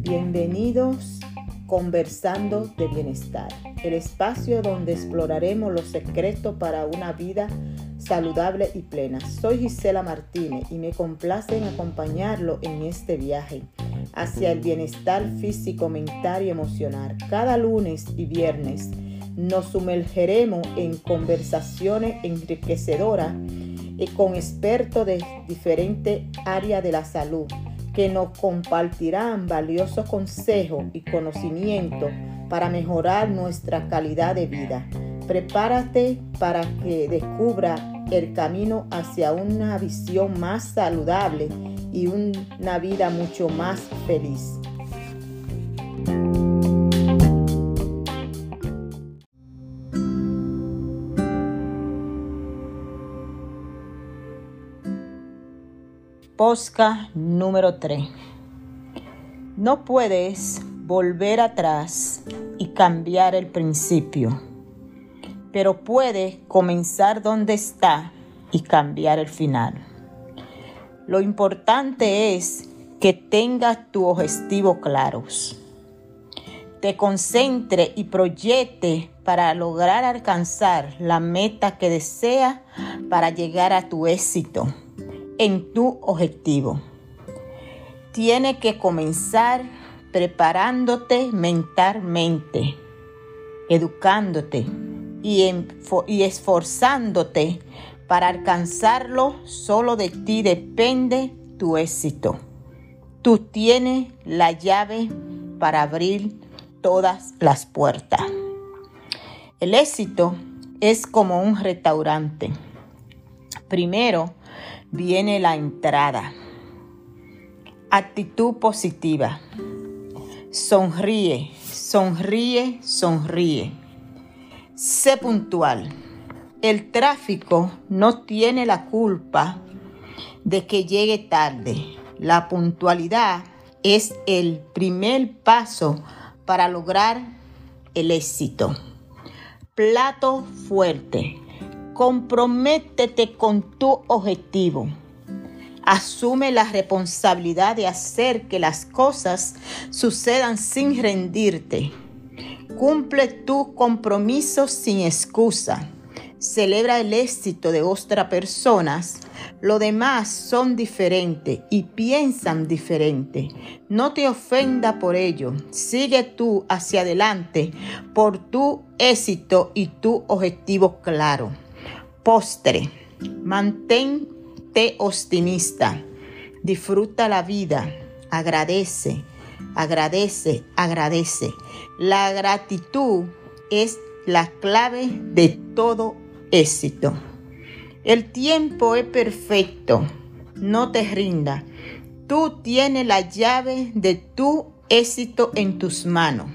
Bienvenidos Conversando de Bienestar, el espacio donde exploraremos los secretos para una vida saludable y plena. Soy Gisela Martínez y me complace en acompañarlo en este viaje hacia el bienestar físico, mental y emocional. Cada lunes y viernes nos sumergeremos en conversaciones enriquecedoras y con expertos de diferentes áreas de la salud que nos compartirán valiosos consejos y conocimientos para mejorar nuestra calidad de vida. Prepárate para que descubra el camino hacia una visión más saludable y una vida mucho más feliz. Posca número 3. No puedes volver atrás y cambiar el principio pero puede comenzar donde está y cambiar el final. Lo importante es que tengas tus objetivos claros. Te concentre y proyecte para lograr alcanzar la meta que desea para llegar a tu éxito en tu objetivo. Tiene que comenzar preparándote mentalmente, educándote y, esforzándote para alcanzarlo, solo de ti depende tu éxito. Tú tienes la llave para abrir todas las puertas. El éxito es como un restaurante. Primero viene la entrada. Actitud positiva. Sonríe, sonríe, sonríe. Sé puntual. El tráfico no tiene la culpa de que llegue tarde. La puntualidad es el primer paso para lograr el éxito. Plato fuerte. Comprométete con tu objetivo. Asume la responsabilidad de hacer que las cosas sucedan sin rendirte Cumple tu compromiso sin excusa. Celebra el éxito de otras personas. Lo demás son diferentes y piensan diferente. No te ofenda por ello. Sigue tú hacia adelante por tu éxito y tu objetivo claro. Postre. Mantente optimista. Disfruta la vida. Agradece agradece, agradece. La gratitud es la clave de todo éxito. El tiempo es perfecto. No te rinda. Tú tienes la llave de tu éxito en tus manos.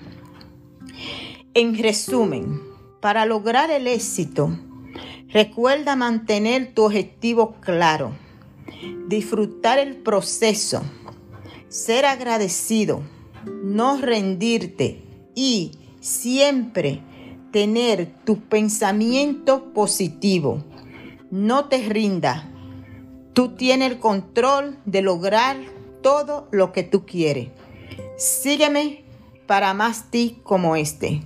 En resumen, para lograr el éxito, recuerda mantener tu objetivo claro, disfrutar el proceso, ser agradecido, no rendirte y siempre tener tu pensamiento positivo. No te rinda. Tú tienes el control de lograr todo lo que tú quieres. Sígueme para más ti como este.